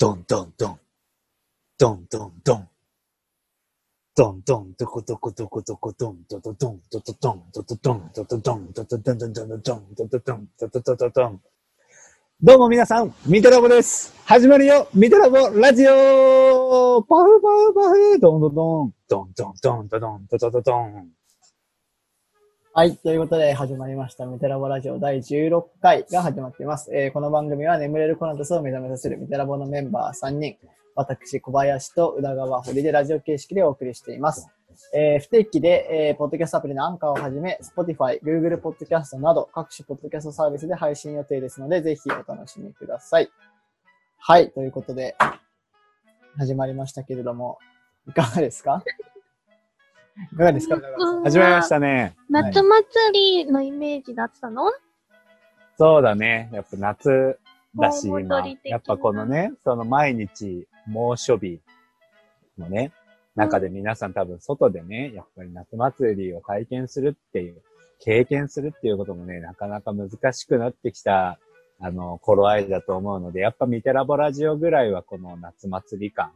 ドンドンドン。ドンドンドン。ドンドン、ドコドコドコドコドン、ドドドン、ドドドン、ドドドン、ドドドン、ドドドン、ドドドン、ドドドン、ドドドン、ドドドン。どうも皆さん、ミトラボです。始まるよ、ミトラボラジオパフパフパフドンドドン、ドンドンドンドドン、ドドドドン。はい。ということで始まりました。ミテラボラジオ第16回が始まっています。えーこの番組は眠れるコナトスを目覚めさせるミテラボのメンバー3人、私、小林と宇田川堀でラジオ形式でお送りしています。えー不定期で、えーポッドキャストアプリのアンカーをはじめ、Spotify、Google ポッドキャストなど各種ポッドキャストサービスで配信予定ですので、ぜひお楽しみください。はい。ということで、始まりましたけれども、いかがですか？いかがですか？始まりましたね。夏祭りのイメージだったの、そうだね。やっぱ夏だし、盆今。やっぱこのね、その毎日猛暑日のね、中で皆さん多分外でね、やっぱり夏祭りを体験するっていう、経験するっていうこともね、なかなか難しくなってきた、あの、頃合いだと思うので、やっぱミテラボラジオぐらいはこの夏祭り感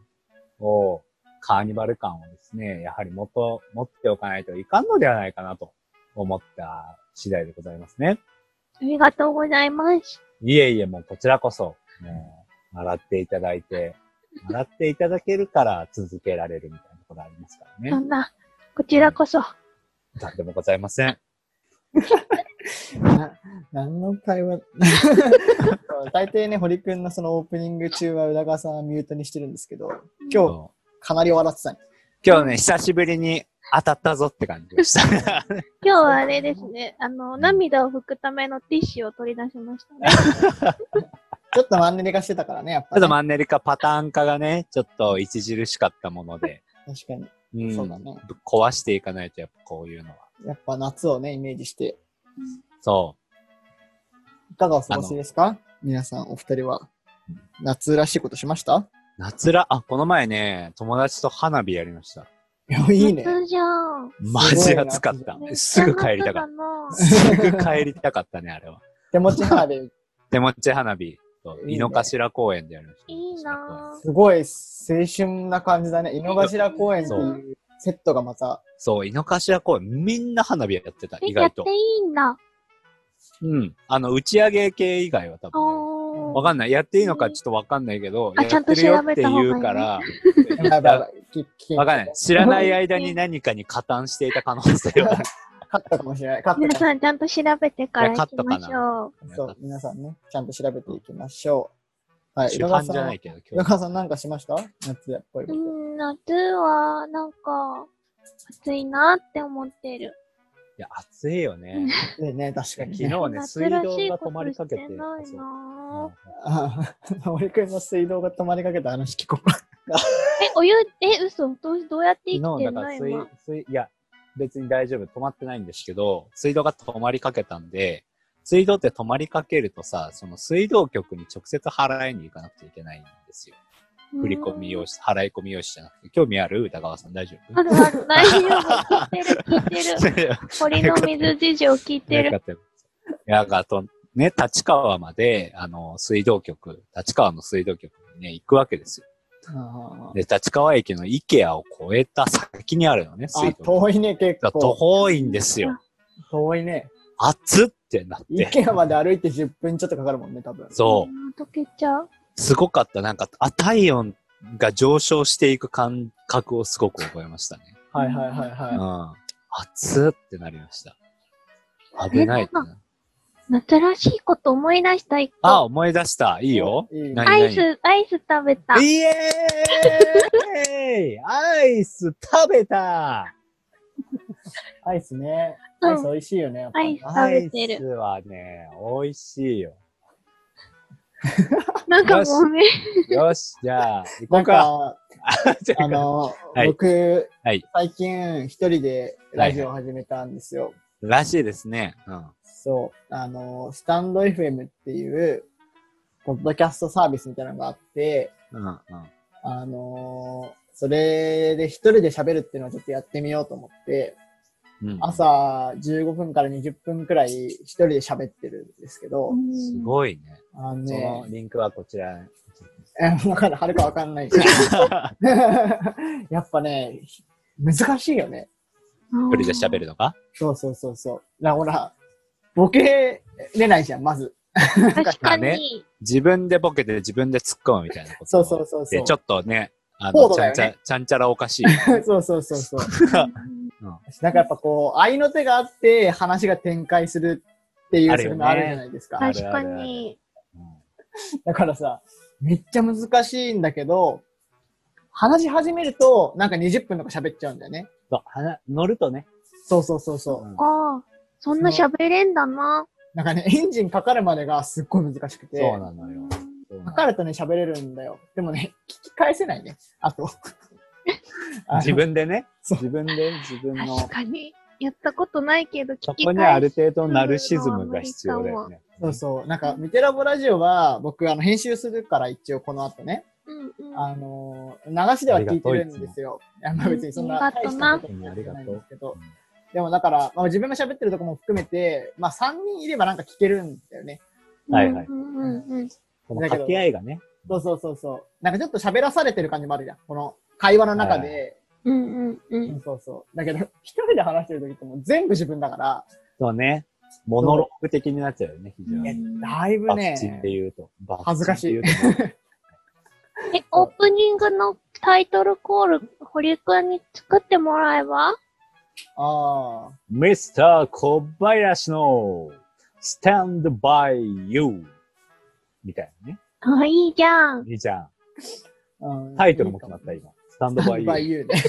を、カーニバル感をですね、やはりもっと持っておかないといかんのではないかなと思った次第でございますね。ありがとうございます。いえいえ、もうこちらこそ、もう、洗っていただいて、洗っていただけるから続けられるみたいなところありますからそね。んな、こちらこそ。なんでもございません。な、何の会話？そ う大抵ね、堀くんのそのオープニング中は宇田川さんはミュートにしてるんですけど、今日そうかなり笑ってたね。今日ね、久しぶりに当たったぞって感じでした。今日はあれですね、あの、涙を拭くためのティッシュを取り出しましたね。ちょっとマンネリ化してたからね、やっぱ、ちょっとね。マンネリ化パターン化がね、ちょっと著しかったもので、確かに。うん、そうだねぶっ壊していかないと、やっぱこういうのは。やっぱ夏をね、イメージして。そいかがお過ごしですか？皆さん、お二人は。夏らしいことしました？う。夏ら、あ、この前ね、友達と花火やりました。いや、いいね。夏じゃん。マジ暑かったすぐ帰りたかった。すぐ帰りたかったね、あれは。手持ち花火。手持ち花火と、いいね井の頭公園でやりました。いいなすごい青春な感じだね。井の頭公園っていうセットがまた。そう、井の頭公園、みんな花火やってた、ぁ。え、意外とやって。いいんだ。うん。あの、打ち上げ系以外は多分。わかんない。やっていいのかちょっとわかんないけど、あやってるよってちゃんと調べた方がいい言うから、わかんない。知らない間に何かに加担していた可能性は。勝ったかもしれない。勝ったかも皆さんちゃんと調べてから行きましょう。そう、皆さんね、ちゃんと調べていきましょう。はい、主犯じゃないけど、浦今日。川さんなんかしました？夏やっぱり。うん、夏は、なんか、暑いなって思ってる。いや、暑いよね。でね、確かに、昨日ね。水道が止まりかけて。してないなああ、森くんの水道が止まりかけた話聞こうか。え、お湯、え、嘘どうどうやって生き昨日、てんのだから水今？、水、いや、別に大丈夫。止まってないんですけど、水道が止まりかけたんで、水道って止まりかけるとさ、その水道局に直接払いに行かなくちゃいけないんですよ。振り込み用紙、払い込み用紙じゃなくて、興味ある？歌川さん大丈夫？あるある、大丈夫。聞いてる、聞いてる。堀の水事情聞いてる。よかったよいや、あと、ね、立川まで、あの、水道局、立川の水道局にね、行くわけですよ。あで、立川駅の IKEA を越えた先にあるのね、水あ、道局。遠いね、結構。遠いんですよ。遠いね。暑ってなって。池まで歩いて10分ちょっとかかるもんね、多分。そう。ん溶けちゃう。すごかった。なんか、あ、体温が上昇していく感覚をすごく覚えましたね。はいはいはいうん。は暑ってなりました。危ないな。夏らしいこと思い出した一あ、個。思い出した。いいよ。アイス、アイス食べた。イエーイアイス食べたい。アイスね。うんアイス美味しいよね、やっぱりアイスアイ食べてるスはね、美味しいよ。なんかごめん。よし、じゃあ、行こうか。あの、はい僕、はい最近一人でラジオを始めたんですよ。らしいですね。うん。そう、あの、スタンド FM っていう、ポッドキャストサービスみたいなのがあって、うん、うん。あのそれで一人で喋るっていうのをちょっとやってみようと思って、うん、朝15分から20分くらい一人で喋ってるんですけど、すごいね。あのそのね、リンクはこちらにえ、わかんない。はるかわかんないけど。やっぱね、難しいよね。一人で喋るのか？そうそうそうそう。だからほら、ボケれないじゃん、まず。確かまあねに。自分でボケて自分で突っ込むみたいなこと。そうそうそうそうで、ちょっとね、あの、ねちゃんちゃ、ちゃんちゃらおかしい。そうそうそうそう。うんなんかやっぱこう、愛の手があって話が展開するっていう、それがあるじゃないですか。確かに。だからさ、めっちゃ難しいんだけど、話し始めると、なんか20分とか喋っちゃうんだよね。そう、はな乗るとね。そうそうそうそう。うんああ、そんな喋れんだな。なんかね、エンジンかかるまでがすっごい難しくて。そうなのよ。かかるとね、喋れるんだよ。でもね、聞き返せないね。あと。自分でね、自分で自分の、確かに。やったことないけど、そこにはある程度ナルシズムが必要だよね。そうそう。なんか、ミテラボラジオは、僕、あの、編集するから一応この後ね、うんうん。あのー流しでは聞いてるんですよ。いやまあ別にそんなありがとうな大したことないんですけど。でもだから、まあ、自分が喋ってるとこも含めて、まあ3人いればなんか聞けるんだよね。はいはいうんうんうん。この掛け合いがね。そうそうそうそう。なんかちょっと喋らされてる感じもあるじゃん。この会話の中で。うんうんう。うんんそうそう。だけど、一人で話してる時ってもう全部自分だから、そうね。モノローグ的になっちゃうよね、非常いやに。だいぶバッチってね、言うと。バッチ恥ずかしいって言うとね え、オープニングのタイトルコール、堀くんに作ってもらえば？ああ、ミスター小林の Stand by You みたいなね。あ、いいじゃん。いいじゃん。うんタイトルも決まった、今。Stand バ by イ You。ユーね。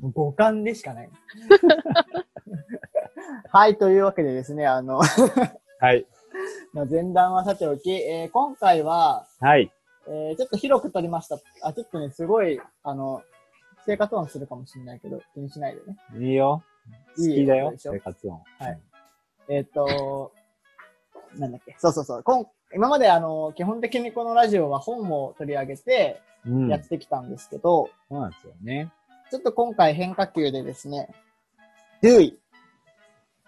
もう五感でしかない。はい、というわけでですね、あの、はい。まあ前段はさておき、えー今回は、はい。えーちょっと広く撮りました。あ、ちょっとね、すごい、あの、生活音するかもしれないけど、気にしないでね。いいよ。好いいきだよ、生活音。はいえっ、と、なんだっけ、そうそうそう。今今まであの、基本的にこのラジオは本を取り上げてうん。やってきたんですけど、そうなんですよね。ちょっと今回変化球でですね、デュイ、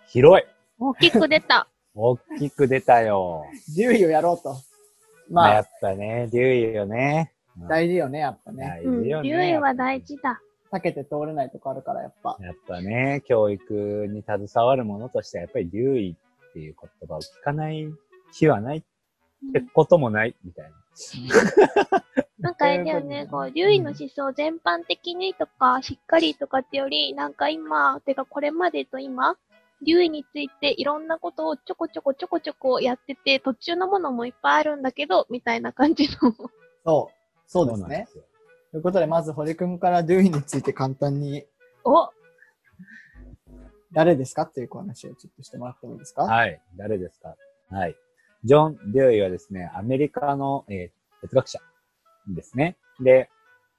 広い。大きく出た。大きく出たよ。デュイをやろうと。まあ、まあ、やっぱね、デュイよね。うん大事よね、やっぱね。大うん。事よね。竜医は大事だ。避けて通れないとこあるから、やっぱ。やっぱね、教育に携わるものとしては、やっぱり留意っていう言葉を聞かない日はないってこともない、みたいな。なんかあれだよね、こう、竜医の思想全般的にとか、しっかりとかってより、なんか今、てかこれまでと今、竜医についていろんなことをちょこちょこちょこちょこやってて、途中のものもいっぱいあるんだけど、みたいな感じの。そう。そうですね。ということで、まず堀くんからデュイについて簡単に、お誰ですか？っていうお話をちょっとしてもらってもいいですか？はい。誰ですか？はい。ジョン・デュイはですね、アメリカの、えー哲学者ですね。で、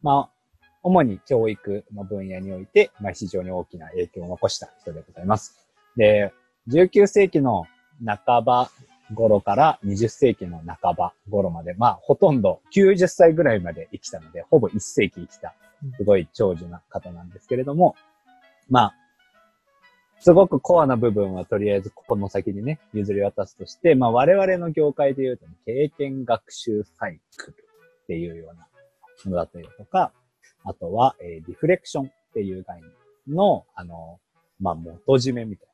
まあ、主に教育の分野において、まあ、非常に大きな影響を残した人でございます。で、19世紀の半ば頃から20世紀の半ば頃まで、まあ、ほとんど90歳ぐらいまで生きたので、ほぼ1世紀生きた、すごい長寿な方なんですけれども、まあ、すごくコアな部分はとりあえずここの先にね、譲り渡すとして、まあ我々の業界で言うと、経験学習サイクルっていうようなものだったりとか、あとは、えーリフレクションっていう概念の、あの、まあ元締めみたいな。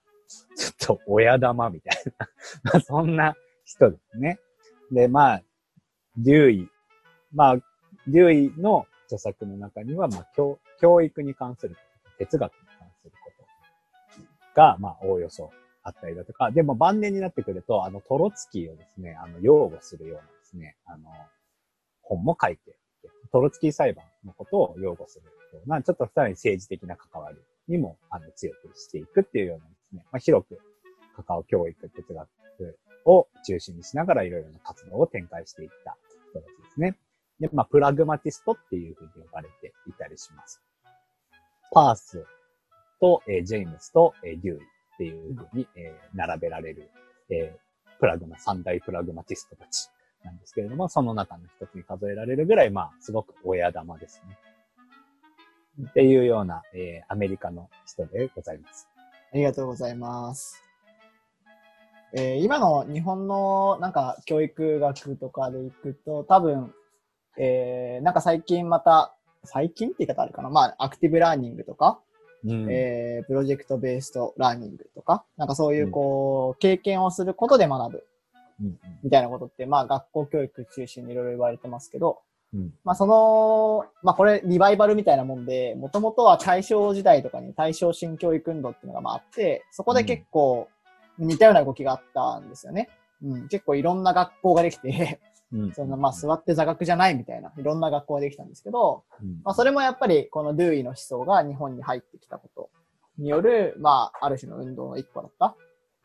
ちょっと親玉みたいな。まあそんな人ですね。で、まあ、デューイ。まあ、デューイの著作の中には、まあ教、教育に関する、哲学が、まあ、おおよそあったりだとか、でも晩年になってくると、あの、トロツキーをですね、あの、擁護するようなですね、あの、本も書いて、トロツキー裁判のことを擁護するような、ちょっとさらに政治的な関わりにも、あの、強くしていくっていうようなですね、まあ、広く、カカオ教育、哲学を中心にしながらいろいろな活動を展開していった人たちですね。で、まあ、プラグマティストっていうふうに呼ばれていたりします。パースと、えージェームスと、えーデューイっていうふうに、えー並べられる、えープラグマ、三大プラグマティストたちなんですけれども、その中の一つに数えられるぐらい、まあ、すごく親玉ですね。っていうような、えーアメリカの人でございます。ありがとうございます。えー今の日本のなんか教育学とかでいくと、多分、えーなんか最近また、最近って言い方あるかな？まあ、アクティブラーニングとか、うん。えー project-based learning とか、なんかそういうこう、経験をすることで学ぶうんみたいなことって、まあ学校教育中心にいろいろ言われてますけど、うん。まあその、まあこれリバイバルみたいなもんで、もともとは大正時代とかに大正新教育運動っていうのがまああって、そこで結構似たような動きがあったんですよね。うん、結構いろんな学校ができて、うん。そんなまあ座って座学じゃないみたいな、いろんな学校ができたんですけど、うんまあそれもやっぱりこのドゥーイの思想が日本に入ってきたことによる、まあある種の運動の一個だった。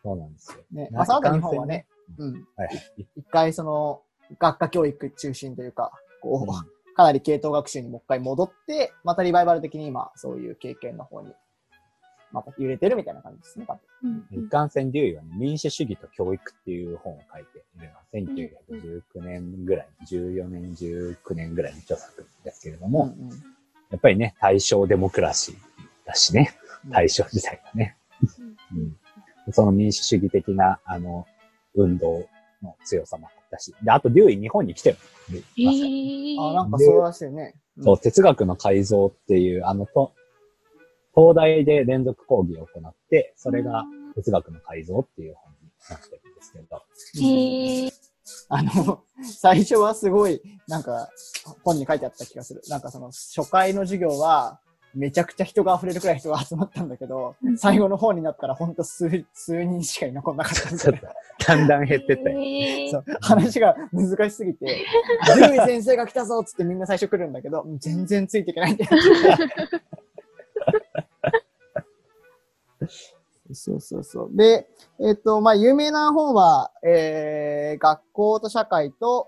そうなんですよ。ね。なまあその後日本はね、うん、はい。一回その学科教育中心というか、こう、うんかなり系統学習にもう一回戻って、またリバイバル的に今、そういう経験の方に、また揺れてるみたいな感じですね、多分。うん。一貫性デューイはね、民主主義と教育っていう本を書いているのは、1919年ぐらい、14年、19年ぐらいの著作ですけれども、うんやっぱりね、大正デモクラシーだしね、うん。大正時代だね。うん、その民主主義的な、あの、運動の強さもあったし、で、あとデューイ日本に来てる。えー、あ、なんかそうらしいね。うん。そう、哲学の改造っていう、あの、と、東大で連続講義を行って、それが哲学の改造っていう本になってるんですけど、へー、あの、最初はすごい、なんか、本に書いてあった気がする。なんかその、初回の授業は、めちゃくちゃ人が溢れるくらい人が集まったんだけど、最後の方になったらほんと数、数人しかいなくなかったみたいな。だんだん減ってったよ。へーそう、話が難しすぎて、獣医先生が来たぞっつってみんな最初来るんだけど、全然ついていけないって。そうそうそう。で、えっ、と、まあ、有名な本は、えー、学校と社会と、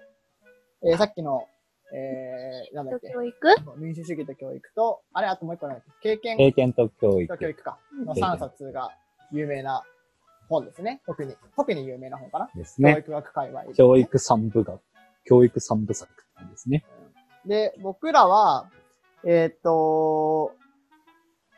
えー、さっきの、えー、なんだっけ、教育？民主主義と教育と、あれ、あともう一個なんだっけ、経験？経験と教育と。教育か、の経験3冊が有名な本ですね。特に、特に有名な本かな？ですね。教育学界隈でね、教育三部学。教育三部作なんですね。で、僕らは、えーっと、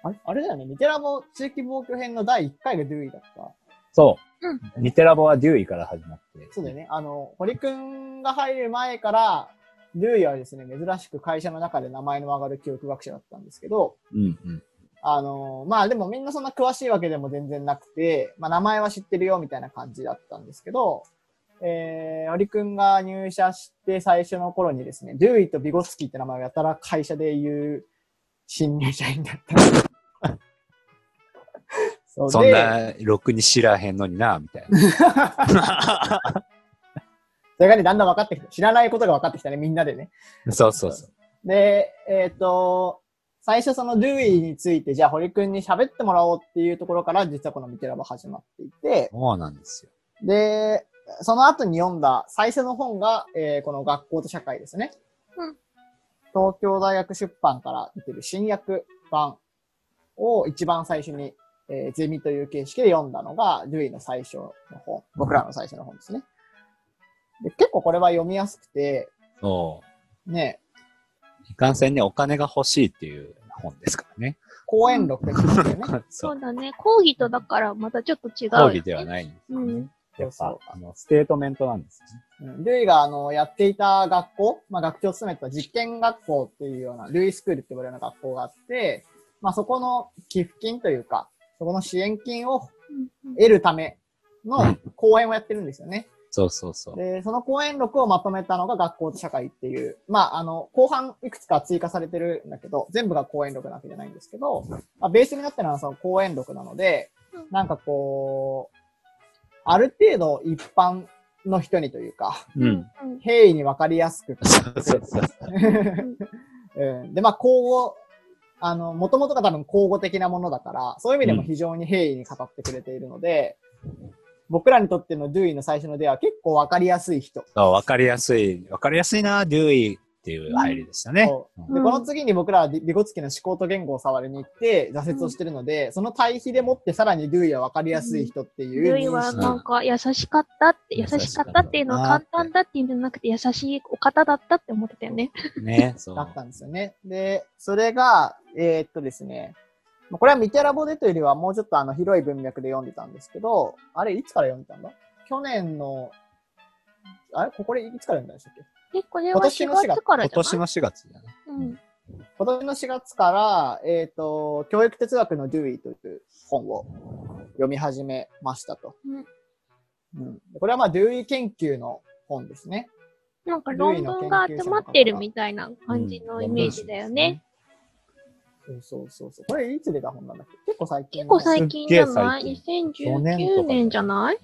あれあれだよね、ミテラボ地域防御編の第1回がドゥイだった。そう。うんニテラボはデューイから始まって。そうだよね。あの、堀くんが入る前から、ドゥイはですね、珍しく会社の中で名前の上がる教育学者だったんですけど、うんうん。あの、まあでもみんなそんな詳しいわけでも全然なくて、まあ名前は知ってるよみたいな感じだったんですけど、えー、堀くんが入社して最初の頃にですね、ドゥイとビゴツキーって名前をやたら会社で言う新入社員だったんです。そんな、ろくに知らへんのにな、みたいな。それがね、だんだん分かってきた。知らないことが分かってきたね、みんなでね。そうそうそう。で、えっ、と、最初そのドゥイについて、じゃあ堀くんに喋ってもらおうっていうところから、実はこのミテラボ始まっていて、そうなんですよ。で、その後に読んだ最初の本が、えーこの学校と社会ですね。うん東京大学出版から出てる新訳版を一番最初に、えーゼミという形式で読んだのが、ドゥイの最初の本。僕らの最初の本ですね。で結構これは読みやすくて、そう。ね、いかんせんね、お金が欲しいっていう本ですからね。講演録ですよね。そ。そううだね。講義とだからまたちょっと違う、講義ではないんですよね。うんやっそうぱ、あの、ステートメントなんですよね。うんルイが、あの、やっていた学校、まあ、学長を務めてた実験学校っていうような、ルイスクールって呼ばれるような学校があって、まあ、そこの寄付金というか、そこの支援金をうん得るための講演をやってるんですよね。そうそうそう。で、その講演録をまとめたのが学校と社会っていう、まあ、あの、後半いくつか追加されてるんだけど、全部が講演録なわけじゃないんですけど、まあ、ベースになってるのはその講演録なのでうん、なんかこう、ある程度一般の人にというか、うん。うん平易にわかりやすく。そうそうそう。うん、で、まあ、口語、あの、もともとが多分口語的なものだから、そういう意味でも非常に平易に語ってくれているので、僕らにとってのドゥイの最初の出は結構わかりやすい人。わかりやすい、わかりやすいな、デューイっていう入りでしたね。そう。うんで、うん。この次に僕らはビビゴツキの思考と言語を触りに行って挫折をしてるので、その対比でもってさらにドゥイはわかりやすい人っていうルイはなんか優しかったって、優しかったっていうのは簡単だっていう意味じゃなくて優しいお方だったって思ってたよね。ね、そう。だったんですよね。で、それが、えーっとですね、まあこれはミテラボでというよりはもうちょっとあの広い文脈で読んでたんですけど、あれいつから読んでたんだ？去年の、あれ？ここでいつから読んだんでしたっけ？え、これは4今年の4月から今年の4月じゃないうん。今年の4月から、えっ、と、教育哲学のデューイという本を読み始めましたと。うんうん、これはまあ、デューイ研究の本ですね。なんか論文が集まってるみたいな感じのイメージだよね。そうそうそうそう。これいつ出た本なんだっけ？結構最近結構最近じゃない？すっげえ最近 ?2019 年じゃない？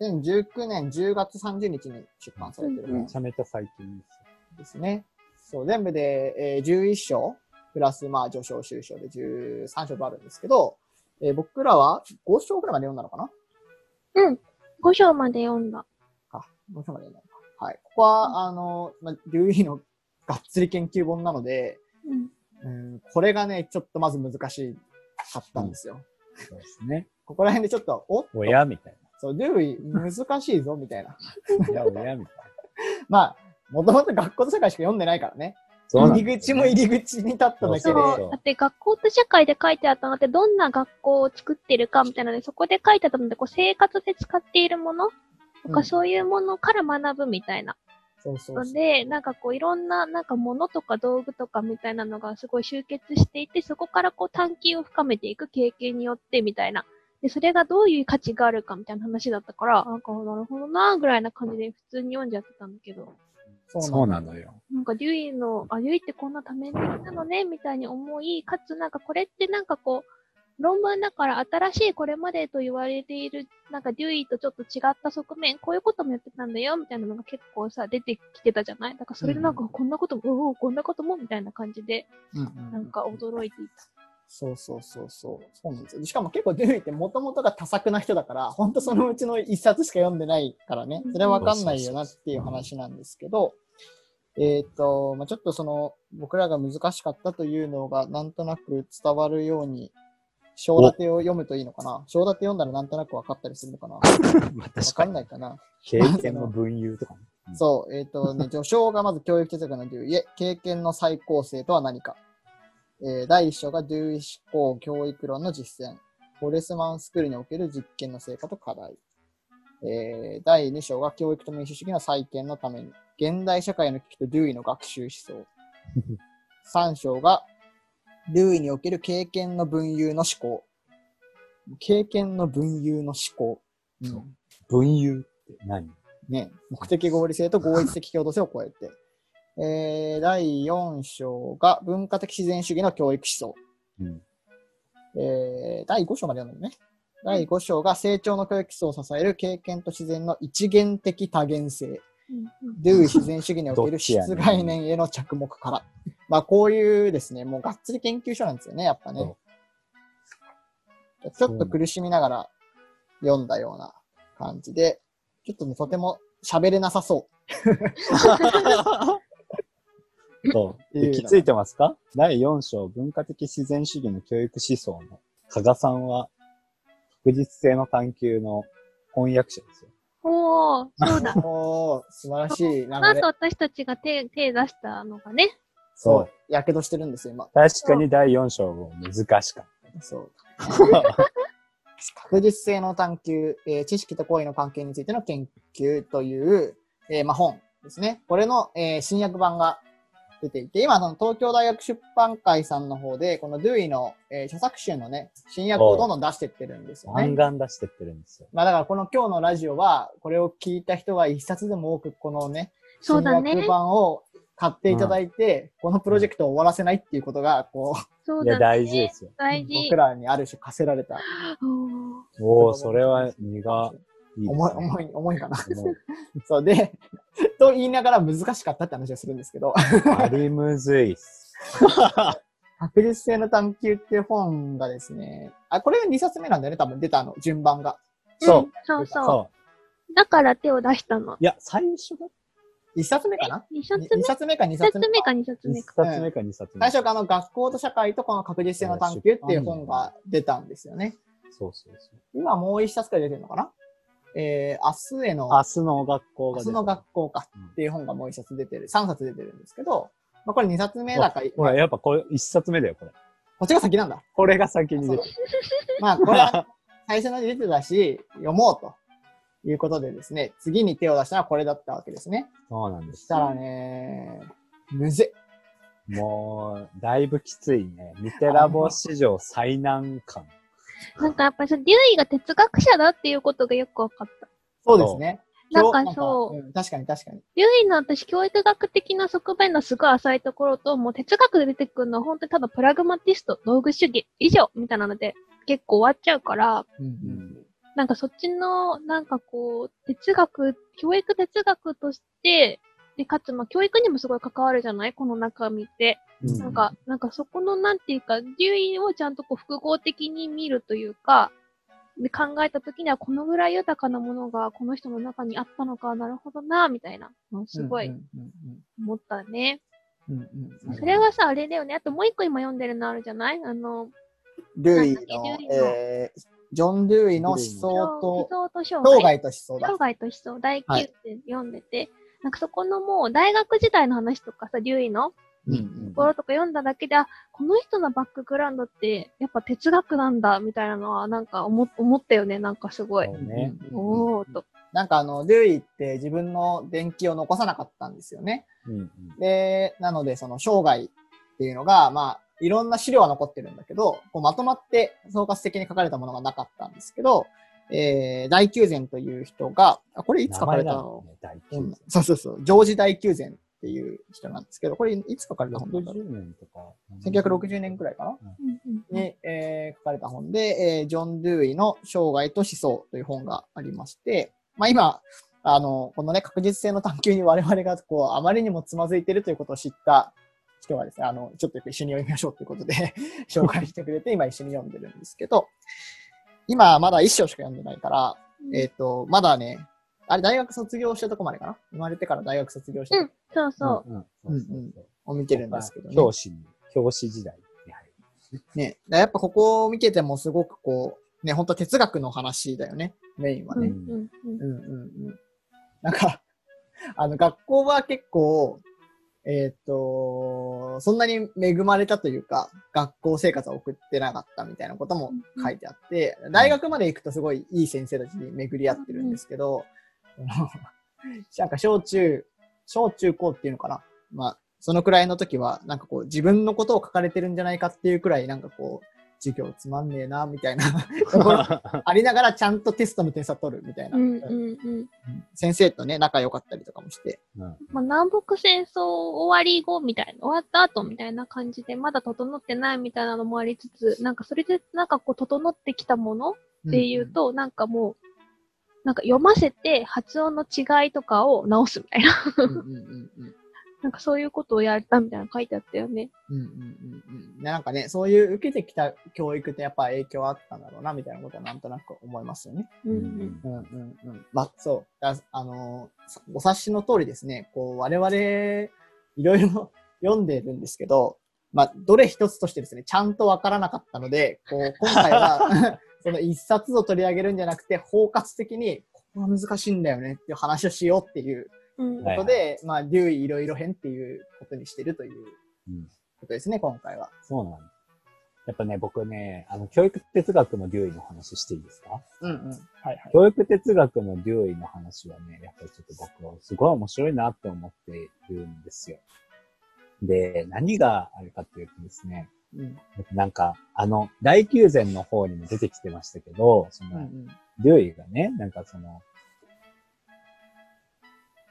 2019年10月30日に出版されてるめちゃめちゃ最近です。ですね。そう、全部で、えー11章、プラスまあ序章、終章で13章とあるんですけど、えー僕らは5章くらいまで読んだのかな？うん。5章まで読んだ。あ、5章まで読んだ。はい。ここは、あの、まあ、デューイのがっつり研究本なので、うん。うん、これがね、ちょっとまず難しかったんですよ。そうですね。ここら辺でちょっと、お親みたいそう、デューイ難しいぞ、みたいな。な。いや、親みたいな。まあ、もともと学校と社会しか読んでないからね。そう入り口も入り口に立っただけで、そう。だって学校と社会で書いてあったのってどんな学校を作ってるかみたいなので、そこで書いてあったので、こう生活で使っているものとうんかそういうものから学ぶみたいなそうそうそう。ので、なんかこういろんななんか物とか道具とかみたいなのがすごい集結していて、そこからこう探求を深めていく経験によってみたいな。で、それがどういう価値があるかみたいな話だったから、なんかなるほどなぐらいな感じで普通に読んじゃってたんだけど。そそうなのよ。なんか、デュイの、あ、デュイってこんな多面的なのね、みたいに思い、かつなんかこれってなんかこう、論文だから新しいこれまでと言われている、なんかデュイとちょっと違った側面、こういうこともやってたんだよ、みたいなのが結構さ、出てきてたじゃない？だからそれでなんか、うんこんなことも、おお、こんなことも、みたいな感じで、うんうんなんか驚いていた。そうそうそうそう。そうなんですよ。しかも結構デューイってもともとが多作な人だから、ほんとそのうちの一冊しか読んでないからね、それはわかんないよなっていう話なんですけど、えっ、と、まあ、ちょっとその、僕らが難しかったというのがなんとなく伝わるように、章立てを読むといいのかな章立て読んだらなんとなく分かったりするのかなわ まあ、かん。ないかな経験の分有とかね。そう、えっ、とね、序章がまず教育哲学のデューイへ、経験の再構成とは何か。えー第一章がデューイ思考教育論の実践。フォレスマンスクールにおける実験の成果と課題。えー第二章が教育と民主主義の再建のために。現代社会の危機とデューイの学習思想。三章がデューイにおける経験の分有の思考。経験の分有の思考。分有って何？ね、目的合理性と合理的共同性を超えて。えー、第4章が文化的自然主義の教育思想。うん。えー、第5章まで読んだよね。第5章が成長の教育思想を支える経験と自然の一元的多元性。ドゥー自然主義における質概念への着目から。まあこういうですね、もうがっつり研究所なんですよね、やっぱね。ちょっと苦しみながら読んだような感じで、ちょっとね、とても喋れなさそう。そ う。いうので気づいてますか？第4章、文化的自然主義の教育思想の加賀さんは、確実性の探求の翻訳者ですよ。おー、そうだ。おー、素晴らしい流れその後。私たちが手、手出したのがね。そう。やけどしてるんですよ、今。確かに第4章も難しかっそう。確実性の探求、えー知識と行為の関係についての研究という、えーまあ、本ですね。これの、えー新訳版が出ていて、今、その東京大学出版会さんの方で、このドゥイの、えー著作集のね、新訳をどんどん出してってるんですた。よねガ。ンガン出してってるんですよ。まあだからこの今日のラジオは、これを聞いた人が一冊でも多くこのね、そうだね新訳版を買っていただいて、このプロジェクトを終わらせないっていうことが、こいや、そうだね。大事ですよ。う、大事僕。らにある種課せられた。おーおおそれは荷が。重い、重い、重いかな。そうで、と言いながら難しかったって話をするんですけど、ありむずいっす。確実性の探求っていう本がですね、あ、これが2冊目なんだよね、多分出たの、順番が。そううんそうそう。そう。だから手を出したの。いや、最初だ。1冊目かな？2冊 ?2 目冊目か2 ?2 冊目？冊目か2冊1目か。冊目か2冊目。最初があの、学校と社会とこの確実性の探求っていう本が出たんですよね。そうそうそう。今もう1冊くらい出てるのかなえー、明日への、明日の学校が明日の学校かうんっていう本がもう1冊出てる、3冊出てるんですけど、まあこれ2冊目だから、ほら、やっぱこれ1冊目だよ、これ。こっちが先なんだ。これが先に出てる。まあ、これは最初のに出てたし、読もうということでですね、次に手を出したのはこれだったわけですね。そうなんです。そしたらね、むぜ。もう、だいぶきついね。ミテラボ史上最難関。なんかやっぱりさ、デュイが哲学者だっていうことがよくわかった。そうですね。なんかそううん確かに確かに。デュイの私、教育学的な側面のすごい浅いところと、もう哲学で出てくるのは本当にただプラグマティスト、道具主義以上みたいなので結構終わっちゃうから、うんうんなんかそっちの、なんかこう、哲学、教育哲学として、で、かつ、まあ、教育にもすごい関わるじゃない？この中身って。うんなんか、なんかそこの、なんていうか、デュイをちゃんとこう複合的に見るというか、で考えたときにはこのぐらい豊かなものがこの人の中にあったのか、なるほどな、みたいな、すごいうん思ったね。それはさ、あれだよね。あともう一個今読んでるのあるじゃない？あの、ルーイのえージョン・ルーイの思想思と、想と生生涯。涯と思想だ生。涯と思想、第9って読んでて、なんかそこのもう大学時代の話とかさ、デューイのところとか読んだだけで、あ、この人のバックグラウンドってやっぱ哲学なんだ、みたいなのはなんか思思ったよね。なんかすごいね。おと。なんかあの、ルーイって自分の伝記を残さなかったんですよね。うんうんで、なのでその生涯っていうのが、まあ、いろんな資料は残ってるんだけど、こうまとまって総括的に書かれたものがなかったんですけど、えー、大宮前という人が、あこれいつ書かれたの、ねうん大そうそうそう、ジョージ大宮前っていう人なんですけど、これいつ書かれた本だろう。60年とか。1960年くらいかな？うん。に、えー書かれた本で、えージョン・ドゥーイの生涯と思想という本がありまして、まあ今、あの、このね、確実性の探求に我々がこう、あまりにもつまずいているということを知った人がですね、あの、ちょっと一緒に読みましょうということで 紹介してくれて、今一緒に読んでるんですけど、今まだ一章しか読んでないから、えっ、と、まだね、あれ大学卒業したとこまでかな？生まれてから大学卒業したとこそうそう。うんうんを見てるんですけどね。教師に、教師時代に入る。ね。やっぱここを見ててもすごくこう、ね、本当哲学の話だよね。メインはね。うんうんうんうんうんうん。なんか、あの、学校は結構、えーっ、と、そんなに恵まれたというか、学校生活を送ってなかったみたいなことも書いてあって、大学まで行くとすごいいい先生たちに巡り合ってるんですけど、なんか小中、小中高っていうのかな？まあ、そのくらいの時は、なんかこう、自分のことを書かれてるんじゃないかっていうくらい、なんかこう、授業つまんねえな、みたいな ところ ありながらちゃんとテストの点差取るみたいな。うんうんうん。先生とね、仲良かったりとかもして。うんまあ、南北戦争終わり後みたいな、終わった後みたいな感じで、まだ整ってないみたいなのもありつつ、なんかそれでなんかこう整ってきたものっていうと、なんかもう、なんか読ませて発音の違いとかを直すみたいな。うんうんうんうんなんかそういうことをやったみたいなの書いてあったよね。うんうんうんうんなんかね、そういう受けてきた教育ってやっぱ影響あったんだろうな、みたいなことはなんとなく思いますよね。うんうん。うんうんうん。まあ、そう。だあのーお察しの通りですね、こう、我々、いろいろ 読んでるんですけど、まあ、どれ一つとしてですね、ちゃんとわからなかったので、こう、今回は、その一冊を取り上げるんじゃなくて、包括的に、ここが難しいんだよねっていう話をしようっていうことで、まあ、竜医いろいろ編っていうことにしてるといううんことですね、今回は。そうなんです。やっぱね、僕ね、あの、教育哲学のデューイの話していいですか？うんうん。はいはい。教育哲学のデューイの話はね、やっぱりちょっと僕はすごい面白いなって思っているんですよ。で、何があるかっていうとですね、うんなんか、あの、大宮前の方にも出てきてましたけど、その、うんうんデューイがね、なんかその、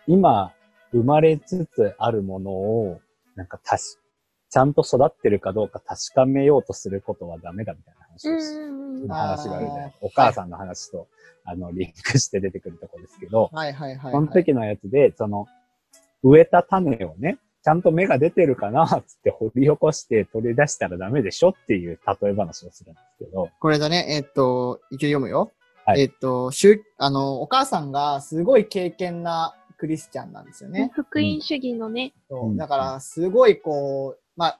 今、生まれつつあるものを、なんかたし、ちゃんと育ってるかどうか確かめようとすることはダメだみたいな話うんをしうんうん。話があるじゃないお母さんの話と、あの、リンクして出てくるとこですけど、はいはいはい、はい。その時のやつで、その、植えた種をね、ちゃんと芽が出てるかな、つって掘り起こして取り出したらダメでしょっていう例え話をするんですけど、これだね、えっと、一応読むよ。はいえっと、宗あの、お母さんがすごい敬虔なクリスチャンなんですよね。福音主義のね。そううんだから、すごいこう、まあ、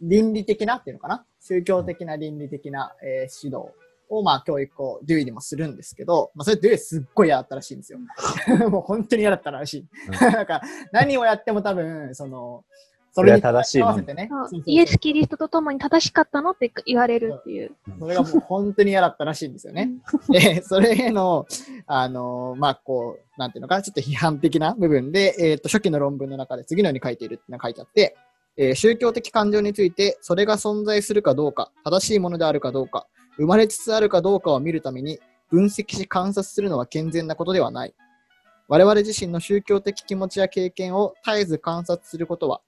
倫理的なっていうのかな？宗教的な倫理的な、えー指導を、まあ、教育をデュイにもするんですけど、まあ、それデュイすっごい嫌だったらしいんですよ。もう本当に嫌だったらしい。うん なんか、何をやっても多分、その、それに正しいね。イエス・キリストと共に正しかったのって言われるっていう。それがもう本当に嫌だったらしいんですよね。で、それへの、あのまあ、こう、なんていうのかな、ちょっと批判的な部分で、えっ、と、初期の論文の中で次のように書いているっていうのが書いてあって、えー宗教的感情について、それが存在するかどうか、正しいものであるかどうか、生まれつつあるかどうかを見るために、分析し観察するのは健全なことではない。我々自身の宗教的気持ちや経験を絶えず観察することは、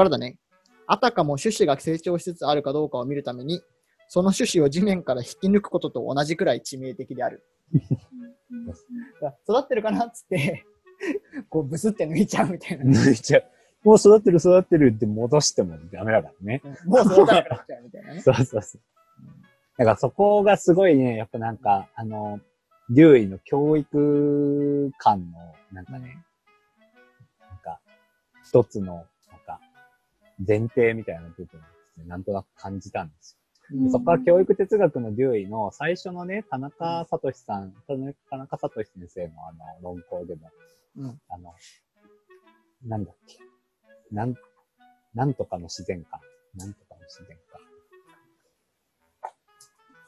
からだね。あたかも種子が成長しつつあるかどうかを見るために、その種子を地面から引き抜くことと同じくらい致命的である。育ってるかなっつって、こうブスって抜いちゃうみたいな。抜いちゃう。もう育ってる育ってるって戻してもダメだからね。もう育たなくなっちゃうみたいなね。そうそうそう。だからそこがすごいね、やっぱなんか、あの、竜医の教育観の、なんかね、なんか、一つの、前提みたいな部分をですね、なんとなく感じたんですよ。うんそこから教育哲学の竜医の最初のね、田中聡さん、田中聡先生のあの論考でも、うんあの、なんだっけ。なん、なんとかの自然観。なんとかの自然観。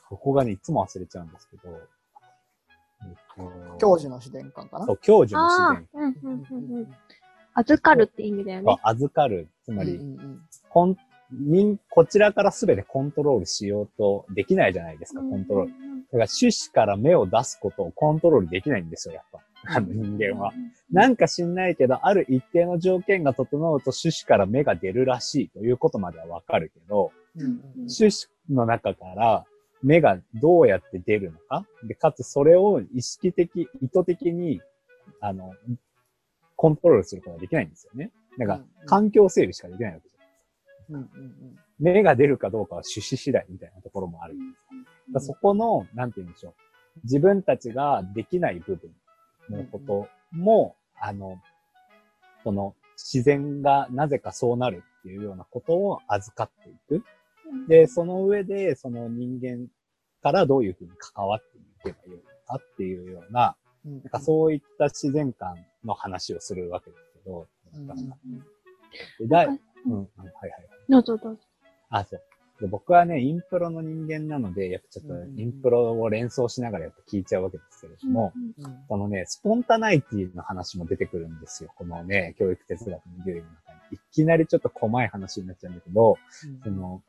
ここがね、いつも忘れちゃうんですけど、えっと教授の自然観かな？そう、教授のあ自然あ、うんうんうんうん。預かるって意味だよ観。ね。預かる。つまり、うんうんコン人こちらからすべてコントロールしようとできないじゃないですか、コントロール。だから種子から目を出すことをコントロールできないんですよ、やっぱ。あの人間は。なんか知んないけど、ある一定の条件が整うと種子から芽が出るらしいということまではわかるけど、うんうん種子の中から芽がどうやって出るのかで、かつそれを意識的、意図的に、あの、コントロールすることができないんですよね。だからうんうん、環境整備しかできないわけじゃん。うんうん芽が出るかどうかは種子次第みたいなところもある。だからそこの、なんて言うんでしょう。自分たちができない部分のことも、あの、この自然がなぜかそうなるっていうようなことを預かっていく。で、その上で、その人間からどういうふうに関わっていけばよいのかっていうような、うんなんかそういった自然観の話をするわけですけど、うんうんうん、うんはいはい。どうぞどうぞ。あ、そう。で僕はね、インプロの人間なので、やっぱちょっとうんうんうんインプロを連想しながらやっぱ聞いちゃうわけですけれども、うんうんこのね、スポンタナイティの話も出てくるんですよ。このね、教育哲学の流儀の中に。いきなりちょっと細い話になっちゃうんだけど、その、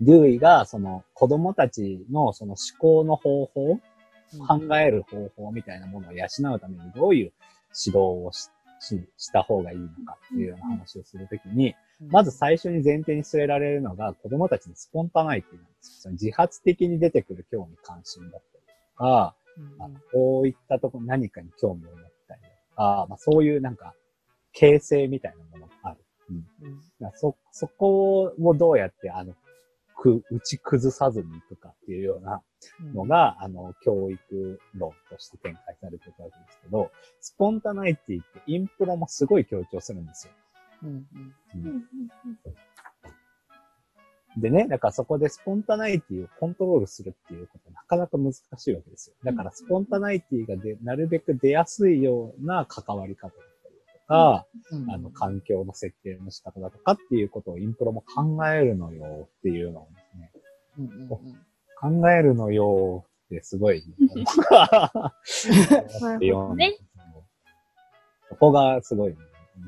流儀が、その、子供たちのその思考の方法、考える方法みたいなものを養うためにどういう指導をししした方がいいのかっていうような話をするときに、まず最初に前提に据えられるのが子供たちのスポンタナイティなんです。よ。その自発的に出てくる興味関心だったりとか、うん。あのこういったところ何かに興味を持ったりとか、まあ、そういうなんか形成みたいなものがある。うん。そ、そこをどうやって、あの、く、打ち崩さずにいくかっていうようなのが、あの、教育論として展開されていくわけですけど、 spontaneity ってインプロもすごい強調するんですよ。うんうんうんうんでね、だからそこで spontaneity をコントロールするっていうことはなかなか難しいわけですよ。だから spontaneity がでなるべく出やすいような関わり方か、うん。あの、環境の設定の仕方だとかっていうことをインプロも考えるのよっていうのをですね、うんうんうん。考えるのよってすごい、ね、って読んでね。そこがすごい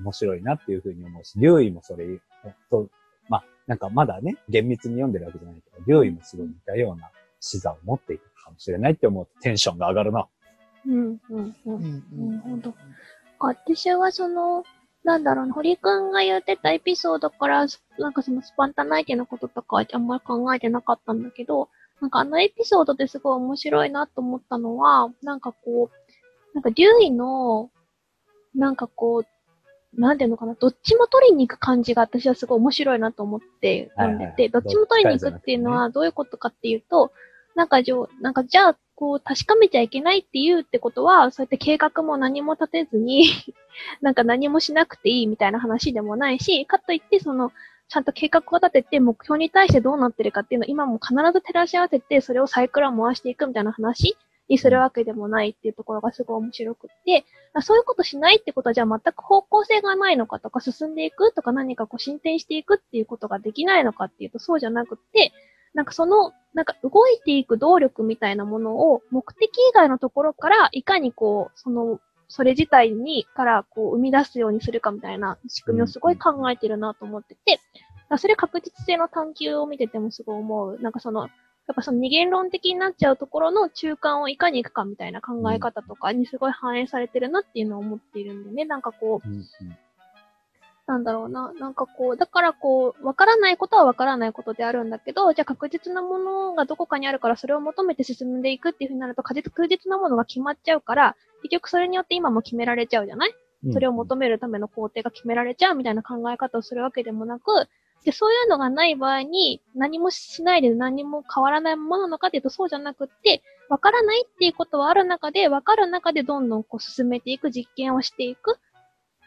面白いなっていうふうに思うし、竜医もそれと、まあ、なんかまだね、厳密に読んでるわけじゃないけど、竜医もすごい似たような視座を持っているかもしれないって思うとテンションが上がるな。うんうんうん。うんほど私はその、なんだろうな、堀くんが言ってたエピソードから、なんかそのスパンタナイティのこととかはあんまり考えてなかったんだけど、なんかあのエピソードですごい面白いなと思ったのは、なんかこう、なんか竜医の、なんかこう、なんていうのかな、どっちも取りに行く感じが私はすごい面白いなと思って読んでて、はいはいどっちも取りに行くっていうのはどういうことかっていうと、なんかじょ、なんかじゃあ、こう確かめちゃいけないって言うってことは、そうやって計画も何も立てずに、なんか何もしなくていいみたいな話でもないし、かといってその、ちゃんと計画を立てて目標に対してどうなってるかっていうのを今も必ず照らし合わせて、それをサイクルを回していくみたいな話にするわけでもないっていうところがすごい面白くって、そういうことしないってことはじゃあ全く方向性がないのかとか進んでいくとか何かこう進展していくっていうことができないのかっていうとそうじゃなくって、なんかその、なんか動いていく動力みたいなものを目的以外のところからいかにこう、その、それ自体にからこう生み出すようにするかみたいな仕組みをすごい考えてるなと思ってて、それ確実性の探求を見ててもすごい思う。なんかその、やっぱその二元論的になっちゃうところの中間をいかに行くかみたいな考え方とかにすごい反映されてるなっていうのを思っているんでね。なんかこう、なんだろうな。なんかこう、だからこう、わからないことはわからないことであるんだけど、じゃあ確実なものがどこかにあるからそれを求めて進んでいくっていう風になると、確実なものが決まっちゃうから、結局それによって今も決められちゃうじゃない？それを求めるための工程が決められちゃうみたいな考え方をするわけでもなく、で、そういうのがない場合に何もしないで何も変わらないものなのかっていうとそうじゃなくって、わからないっていうことはある中で、わかる中でどんどんこう進めていく、実験をしていく、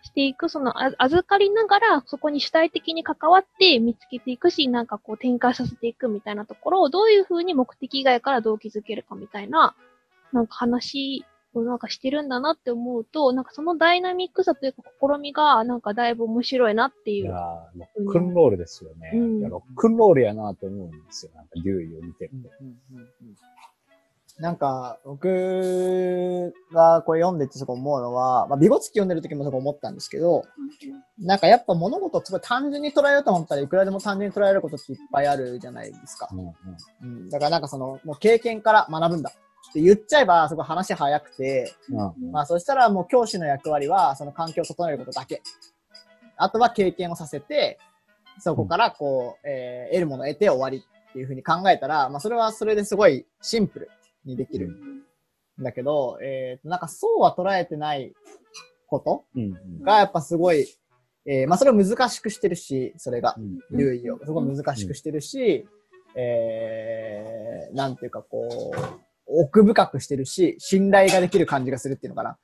していく、そのあ預かりながらそこに主体的に関わって見つけていくし、なんかこう展開させていくみたいなところをどういうふうに目的以外から動機づけるかみたいな、なんか話をなんかしてるんだなって思うと、なんかそのダイナミックさというか試みがなんかだいぶ面白いなっていう。いやーロックンロールですよね。うんいやロックンロールやなと思うんですよ。なんか、竜医を見てると。なんか、僕がこれ読んでてすごい思うのは、まあ、ビゴツキ読んでる時もすごい思ったんですけど、なんかやっぱ物事をすごい単純に捉えようと思ったらいくらでも単純に捉えることっていっぱいあるじゃないですか。うんうん。うん、だからなんかその、もう経験から学ぶんだ。って言っちゃえばすごい話早くて、うんうん。まあそしたらもう教師の役割はその環境を整えることだけ。あとは経験をさせて、そこからこう、えー得るものを得て終わりっていうふうに考えたら、まあそれはそれですごいシンプルにできるんだけど、えー、なんかそうは捉えてないことうんうんがやっぱすごい、えー、まあそれを難しくしてるし、それが。うん留意をすごい難しくしてるし、えー、なんていうかこう、奥深くしてるし、信頼ができる感じがするっていうのかな。